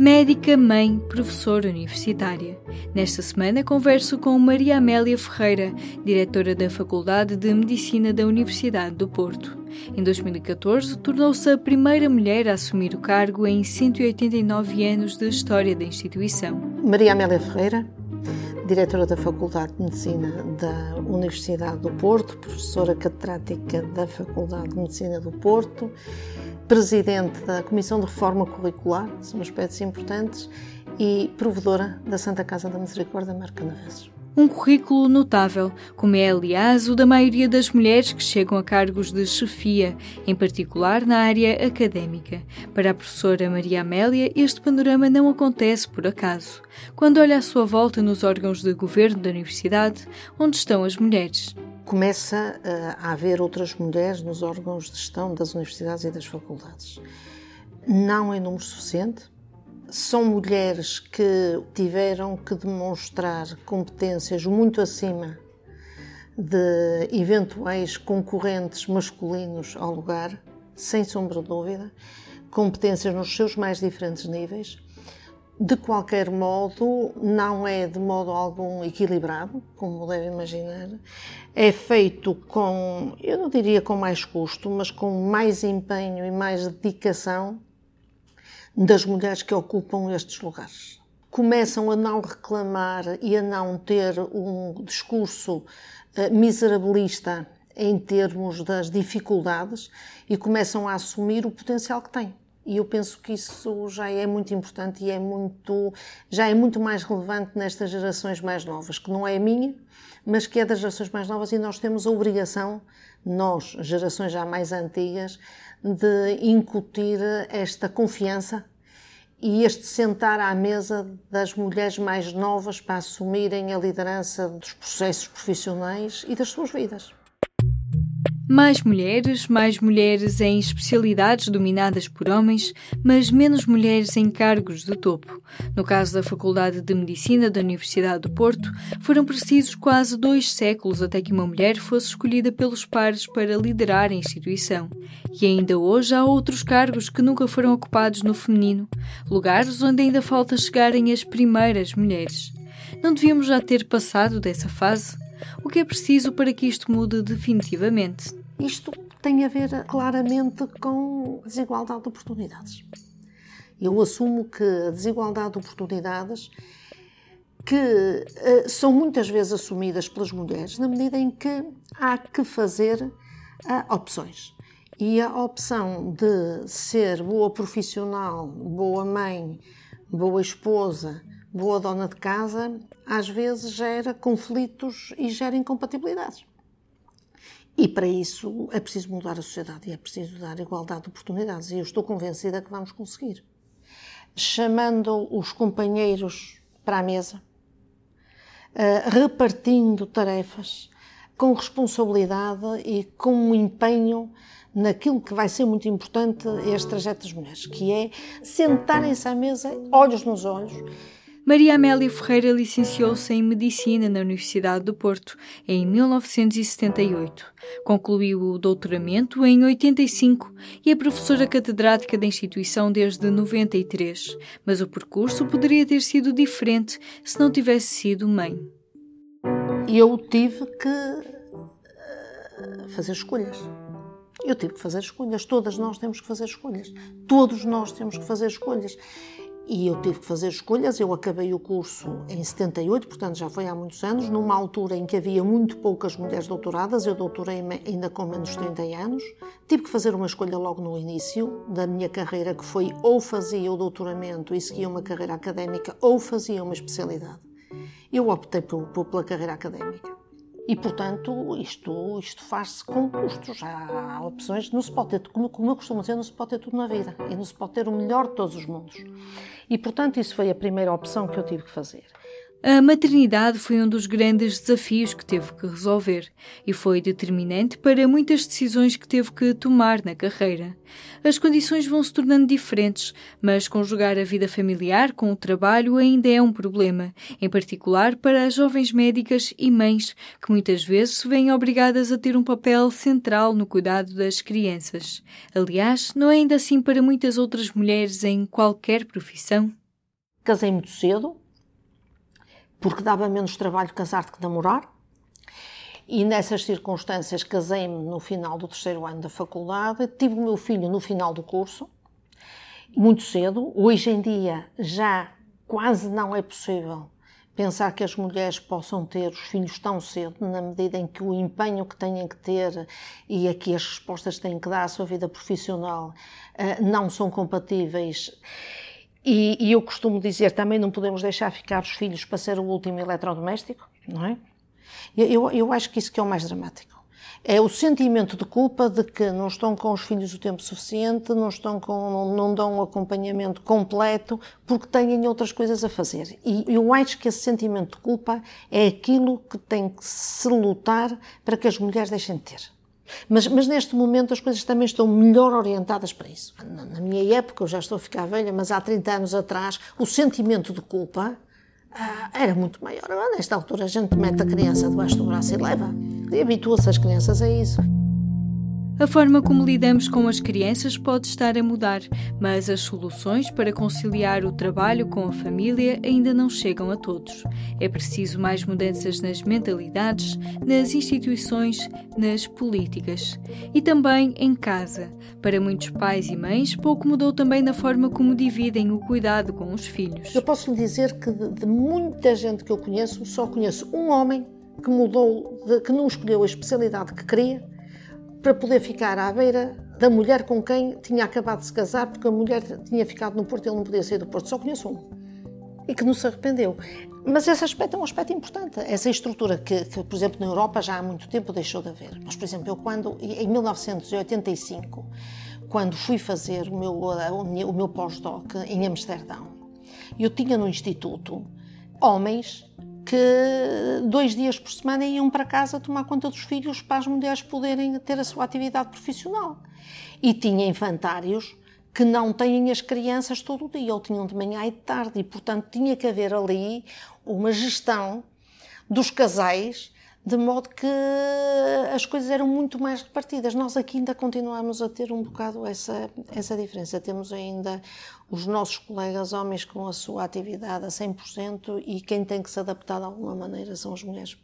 Médica, mãe, professora universitária. Nesta semana converso com Maria Amélia Ferreira, diretora da Faculdade de Medicina da Universidade do Porto. Em 2014, tornou-se a primeira mulher a assumir o cargo em 189 anos de história da instituição. Maria Amélia Ferreira, diretora da Faculdade de Medicina da Universidade do Porto, professora catedrática da Faculdade de Medicina do Porto presidente da Comissão de Reforma Curricular, são aspectos importantes, e provedora da Santa Casa da Misericórdia Marca Naveses. Um currículo notável, como é, aliás, o da maioria das mulheres que chegam a cargos de chefia, em particular na área académica. Para a professora Maria Amélia, este panorama não acontece por acaso. Quando olha à sua volta nos órgãos de governo da universidade, onde estão as mulheres? Começa eh, a haver outras mulheres nos órgãos de gestão das universidades e das faculdades. Não em número suficiente. São mulheres que tiveram que demonstrar competências muito acima de eventuais concorrentes masculinos ao lugar, sem sombra de dúvida, competências nos seus mais diferentes níveis de qualquer modo, não é de modo algum equilibrado, como deve imaginar. É feito com, eu não diria com mais custo, mas com mais empenho e mais dedicação das mulheres que ocupam estes lugares. Começam a não reclamar e a não ter um discurso eh, miserabilista em termos das dificuldades e começam a assumir o potencial que têm. E eu penso que isso já é muito importante e é muito, já é muito mais relevante nestas gerações mais novas, que não é a minha, mas que é das gerações mais novas e nós temos a obrigação, nós, gerações já mais antigas, de incutir esta confiança e este sentar à mesa das mulheres mais novas para assumirem a liderança dos processos profissionais e das suas vidas. Mais mulheres, mais mulheres em especialidades dominadas por homens, mas menos mulheres em cargos de topo. No caso da Faculdade de Medicina da Universidade do Porto, foram precisos quase dois séculos até que uma mulher fosse escolhida pelos pares para liderar a instituição. E ainda hoje há outros cargos que nunca foram ocupados no feminino, lugares onde ainda falta chegarem as primeiras mulheres. Não devíamos já ter passado dessa fase? O que é preciso para que isto mude definitivamente? Isto tem a ver claramente com desigualdade de oportunidades. Eu assumo que a desigualdade de oportunidades que uh, são muitas vezes assumidas pelas mulheres na medida em que há que fazer uh, opções. E a opção de ser boa profissional, boa mãe, boa esposa, boa dona de casa, às vezes gera conflitos e gera incompatibilidades. E para isso é preciso mudar a sociedade e é preciso dar igualdade de oportunidades. E eu estou convencida que vamos conseguir. Chamando os companheiros para a mesa, eh, repartindo tarefas com responsabilidade e com um empenho naquilo que vai ser muito importante este trajeto das mulheres, que é sentarem-se à mesa, olhos nos olhos, Maria Amélia Ferreira licenciou-se em Medicina na Universidade do Porto em 1978. Concluiu o doutoramento em 85 e é professora catedrática da instituição desde 93. Mas o percurso poderia ter sido diferente se não tivesse sido mãe. Eu tive que eh, fazer escolhas. Eu tive que fazer escolhas. Todas nós temos que fazer escolhas. Todos nós temos que fazer escolhas e eu tive que fazer escolhas. Eu acabei o curso em 78, portanto já foi há muitos anos, numa altura em que havia muito poucas mulheres doutoradas. Eu doutorei ainda com menos de 30 anos. Tive que fazer uma escolha logo no início da minha carreira, que foi ou fazia o doutoramento e seguia uma carreira académica ou fazia uma especialidade. Eu optei por, por, pela carreira académica. E, portanto, isto, isto faz-se com custos. Há opções, não se pode ter, como, como eu costumo dizer, não se pode ter tudo na vida. E não se pode ter o melhor de todos os mundos. E, portanto, isso foi a primeira opção que eu tive que fazer. A maternidade foi um dos grandes desafios que teve que resolver e foi determinante para muitas decisões que teve que tomar na carreira. As condições vão se tornando diferentes, mas conjugar a vida familiar com o trabalho ainda é um problema, em particular para as jovens médicas e mães, que muitas vezes se veem obrigadas a ter um papel central no cuidado das crianças. Aliás, não é ainda assim para muitas outras mulheres em qualquer profissão? Casei muito cedo, porque dava menos trabalho casar do que namorar. E nessas circunstâncias casei-me no final do terceiro ano da faculdade, tive o meu filho no final do curso, muito cedo. Hoje em dia já quase não é possível pensar que as mulheres possam ter os filhos tão cedo, na medida em que o empenho que têm que ter e aqui as respostas que têm que dar à sua vida profissional eh, não são compatíveis. E, e, eu costumo dizer também não podemos deixar ficar os filhos para ser o último eletrodoméstico, não é? Eu, eu acho que isso que é o mais dramático é o sentimento de culpa de que não estão com os filhos o tempo suficiente, não estão com, não, não dão um acompanhamento completo porque têm outras coisas a fazer. E eu acho que esse sentimento de culpa é aquilo que tem que se lutar para que as mulheres deixem de ter. Mas, mas, neste momento as coisas também estão melhor orientadas para isso. Na, na minha época, eu já estou a ficar velha, mas há 30 anos atrás, o sentimento de culpa ah, era muito maior. Agora, nesta altura, a gente mete a criança debaixo do braço e leva. E habitua-se as crianças a isso. A forma como lidamos com as crianças pode estar a mudar, mas as soluções para conciliar o trabalho com a família ainda não chegam a todos. É preciso mais mudanças nas mentalidades, nas instituições, nas políticas e também em casa. Para muitos pais e mães, pouco mudou também na forma como dividem o cuidado com os filhos. Eu posso lhe dizer que de, muita gente que eu conheço, só conheço um homem que mudou, que não escolheu a especialidade que queria para poder ficar à beira da mulher com quem tinha acabado de se casar, porque a mulher tinha ficado no Porto e ele não podia sair do Porto. Só conheço um. E que não se arrependeu. Mas esse aspecto é um aspecto importante. Essa estrutura que, que, por exemplo, na Europa já há muito tempo deixou de haver. Mas, por exemplo, eu quando, em 1985, quando fui fazer o meu, o meu pós-doc em Amsterdão, eu tinha no Instituto homens que dois dias por semana iam para casa tomar conta dos filhos para as mulheres poderem ter a sua atividade profissional. E tinha infantários que não têm as crianças todo o dia, ou tinham de manhã e de tarde, e portanto tinha que haver ali uma gestão dos casais de modo que as coisas eram muito mais repartidas. Nós aqui ainda continuamos a ter um bocado essa, essa diferença. Temos ainda os nossos colegas homens com a sua atividade a 100% e quem tem que se adaptar de alguma maneira são as mulheres.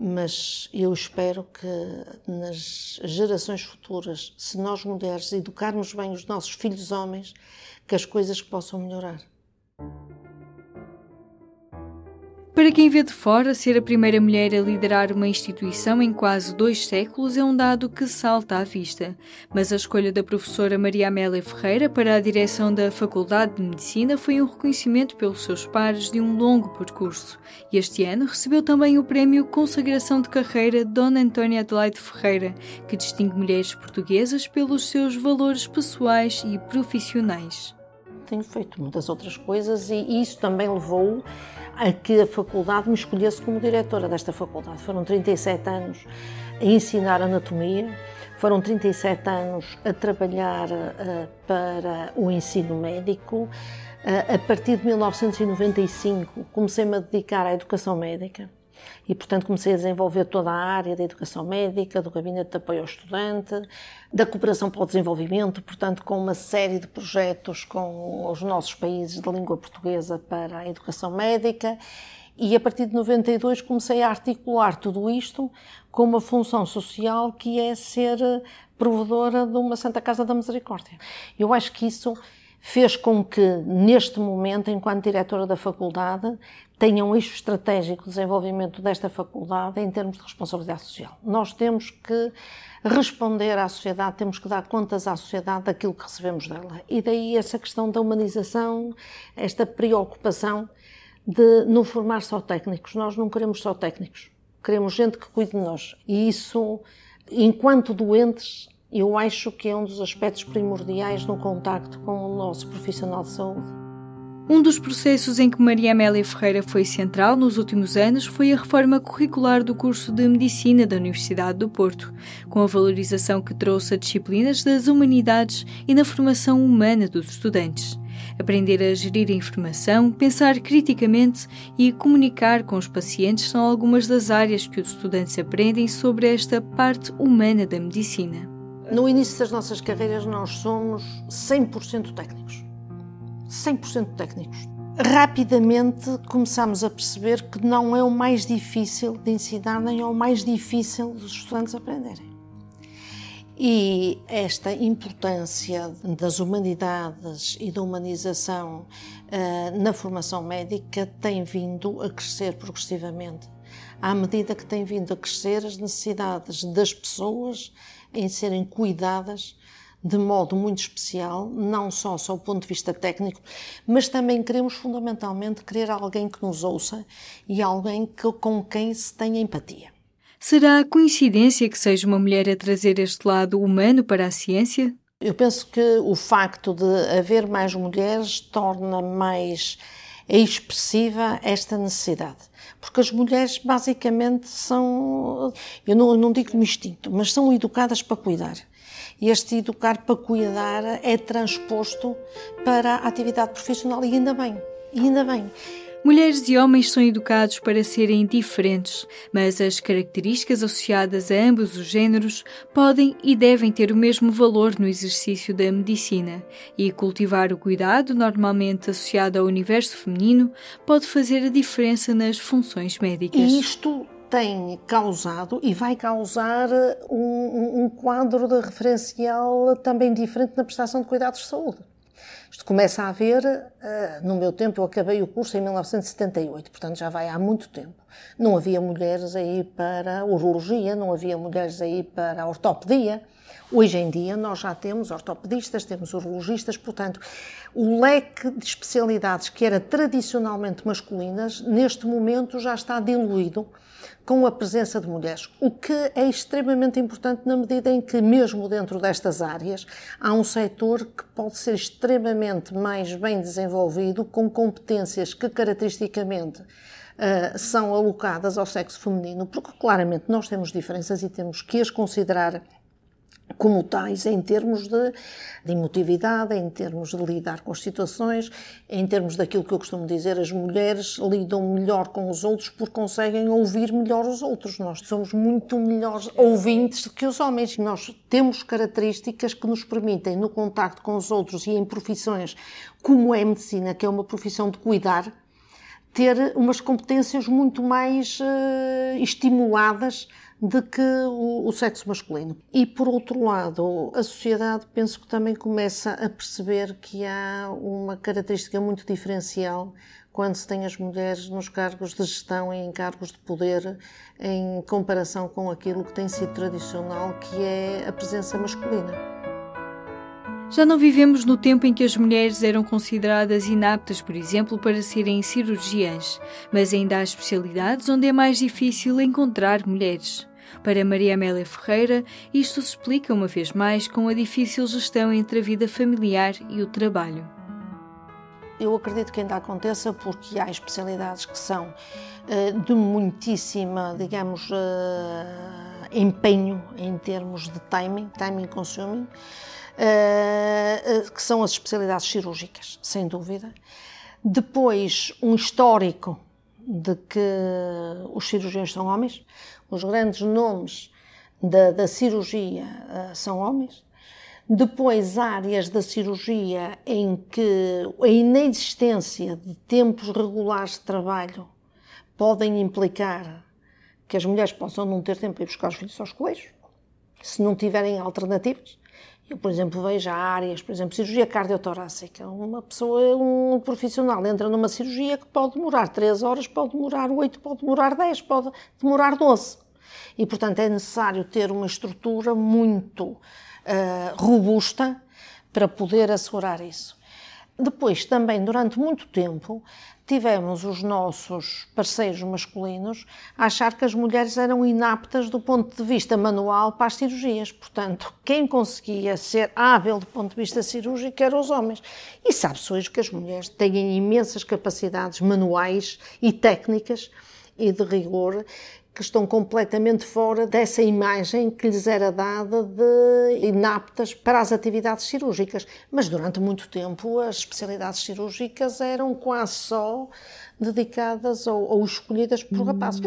Mas eu espero que nas gerações futuras, se nós mulheres educarmos bem os nossos filhos homens, que as coisas possam melhorar. Para quem vê de fora, ser a primeira mulher a liderar uma instituição em quase dois séculos é um dado que salta à vista. Mas a escolha da professora Maria Amélia Ferreira para a direção da Faculdade de Medicina foi um reconhecimento pelos seus pares de um longo percurso. E este ano recebeu também o prémio Consagração de Carreira Dona Antónia Adelaide Ferreira, que distingue mulheres portuguesas pelos seus valores pessoais e profissionais. Tenho feito muitas outras coisas e isso também levou a que a faculdade me escolhesse como diretora desta faculdade. Foram 37 anos a ensinar anatomia, foram 37 anos a trabalhar uh, para o ensino médico. Uh, a partir de 1995 comecei-me a dedicar à educação médica e, portanto, comecei a desenvolver toda a área da educação médica, do gabinete de apoio ao estudante, da cooperação para o desenvolvimento, portanto, com uma série de projetos com os nossos países de língua portuguesa para a educação médica. E a partir de 92 comecei a articular tudo isto com uma função social que é ser provedora de uma Santa Casa da Misericórdia. Eu acho que isso fez com que, neste momento, enquanto diretora da faculdade, tenha um eixo estratégico de desenvolvimento desta faculdade em termos de responsabilidade social. Nós temos que responder à sociedade, temos que dar contas à sociedade daquilo que recebemos dela. E daí essa questão da humanização, esta preocupação de não formar só técnicos. Nós não queremos só técnicos, queremos gente que cuide de nós. E isso, enquanto doentes, eu acho que é um dos aspectos primordiais no contacto com o nosso profissional de saúde. Um dos processos em que Maria Amélia Ferreira foi central nos últimos anos foi a reforma curricular do curso de Medicina da Universidade do Porto, com a valorização que trouxe a disciplinas das humanidades e na formação humana dos estudantes. Aprender a gerir a informação, pensar criticamente e comunicar com os pacientes são algumas das áreas que os estudantes aprendem sobre esta parte humana da medicina. No início das nossas carreiras, nós somos 100% técnicos. 100% técnicos. rapidamente começamos a perceber que não é o mais difícil de ensinar, nem é o mais difícil dos estudantes aprenderem. E esta importância das humanidades e da humanização uh, na formação médica tem vindo a crescer progressivamente, à medida que tem vindo a crescer as necessidades das pessoas em serem cuidadas de modo muito especial, não só o ponto de vista técnico, mas também queremos fundamentalmente querer alguém que nos ouça e alguém que, com quem se tenha empatia. Será coincidência que seja uma mulher a trazer este lado humano para a ciência? Eu penso que o facto de haver mais mulheres torna mais expressiva esta necessidade. Porque as mulheres basicamente são, eu não, não digo no instinto, mas são educadas para cuidar este educar para cuidar é transposto para a atividade profissional e ainda bem, e ainda bem. Mulheres e homens são educados para serem diferentes, mas as características associadas a ambos os géneros podem e devem ter o mesmo valor no exercício da medicina, e cultivar o cuidado, normalmente associado ao universo feminino, pode fazer a diferença nas funções médicas. Isto tem causado e vai causar um, um quadro de referencial também diferente na prestação de cuidados de saúde. Isto começa a haver, eh, no meu tempo, eu acabei o curso em 1978, portanto já vai há muito tempo. Não havia mulheres aí para urologia, não havia mulheres aí para ortopedia. Hoje em dia nós já temos ortopedistas, temos urologistas, portanto, o leque de especialidades que era tradicionalmente masculinas, neste momento já está diluído com a presença de mulheres, o que é extremamente importante na medida em que, mesmo dentro destas áreas, há um setor que pode ser extremamente mais bem desenvolvido, com competências que caracteristicamente uh, são alocadas ao sexo feminino, porque claramente nós temos diferenças e temos que as considerar como tais em termos de, de, emotividade, em termos de lidar com as situações, em termos daquilo que eu costumo dizer, as mulheres lidam melhor com os outros porque conseguem ouvir melhor os outros. Nós somos muito melhores ouvintes do que os homens. Nós temos características que nos permitem, no contacto com os outros e em profissões como é a medicina, que é uma profissão de cuidar, ter umas competências muito mais uh, estimuladas de que o, o, sexo masculino. E por outro lado, a sociedade penso que também começa a perceber que há uma característica muito diferencial quando se tem as mulheres nos cargos de gestão e em cargos de poder em comparação com aquilo que tem sido tradicional, que é a presença masculina. Já não vivemos no tempo em que as mulheres eram consideradas inaptas, por exemplo, para serem cirurgiãs, mas ainda há especialidades onde é mais difícil encontrar mulheres. Para Maria Amélia Ferreira, isto se explica uma vez mais com a difícil gestão entre a vida familiar e o trabalho. Eu acredito que ainda aconteça porque há especialidades que são uh, de muitíssima, digamos, uh, empenho em termos de timing, timing consuming, uh, que são as especialidades cirúrgicas, sem dúvida. Depois, um histórico de que os cirurgiões são homens, os grandes nomes da, da cirurgia uh, são homens. Depois, áreas da cirurgia em que a inexistência de tempos regulares de trabalho podem implicar que as mulheres possam não ter tempo para ir buscar os filhos aos colégios, se não tiverem alternativas. Eu, por exemplo, vejo áreas, por exemplo, cirurgia cardiotorácica. Uma pessoa, um profissional entra numa cirurgia que pode demorar 3 horas, pode demorar 8, pode demorar 10, pode demorar 12. E, portanto, é necessário ter uma estrutura muito uh, robusta para poder assegurar isso. Depois, também, durante muito tempo, tivemos os nossos parceiros masculinos a achar que as mulheres eram inaptas do ponto de vista manual para as cirurgias. Portanto, quem conseguia ser hábil do ponto de vista cirúrgico eram os homens. E sabe-se hoje que as mulheres têm imensas capacidades manuais e técnicas e de rigor que estão completamente fora dessa imagem que lhes era dada de inaptas para as atividades cirúrgicas. Mas durante muito tempo as especialidades cirúrgicas eram quase só dedicadas ou, ou escolhidas por rapazes.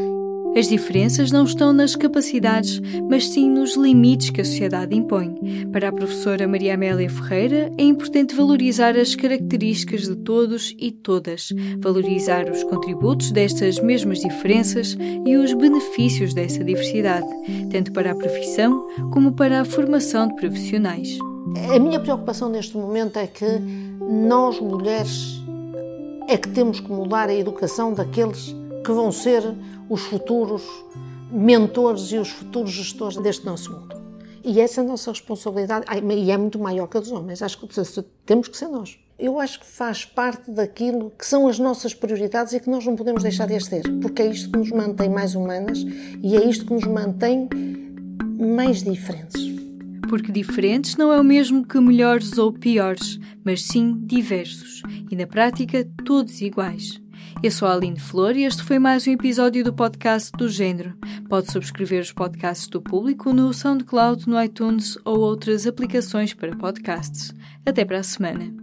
As diferenças não estão nas capacidades, mas sim nos limites que a sociedade impõe. Para a professora Maria Amélia Ferreira, é importante valorizar as características de todos e todas, valorizar os contributos destas mesmas diferenças e os benefícios dessa diversidade, tanto para a profissão como para a formação de profissionais. A minha preocupação neste momento é que nós, mulheres, é que temos que mudar a educação daqueles que vão ser os futuros mentores e os futuros gestores deste nosso mundo. E essa é a nossa responsabilidade, e é muito maior que a dos homens, acho que temos que ser nós. Eu acho que faz parte daquilo que são as nossas prioridades e que nós não podemos deixar de as ter, porque é isto que nos mantém mais humanas e é isto que nos mantém mais diferentes. Porque diferentes não é o mesmo que melhores ou piores, mas sim diversos e, na prática, todos iguais. Eu sou a Aline Flor e este foi mais um episódio do podcast do Gênero. Pode subscrever os podcasts do público no SoundCloud, no iTunes ou outras aplicações para podcasts. Até para a semana.